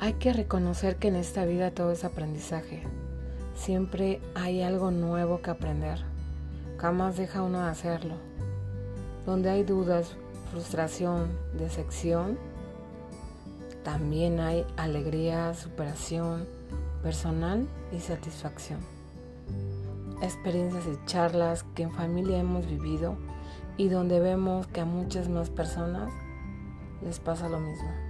Hay que reconocer que en esta vida todo es aprendizaje. Siempre hay algo nuevo que aprender. Jamás deja uno de hacerlo. Donde hay dudas, frustración, decepción, también hay alegría, superación personal y satisfacción. Experiencias y charlas que en familia hemos vivido y donde vemos que a muchas más personas les pasa lo mismo.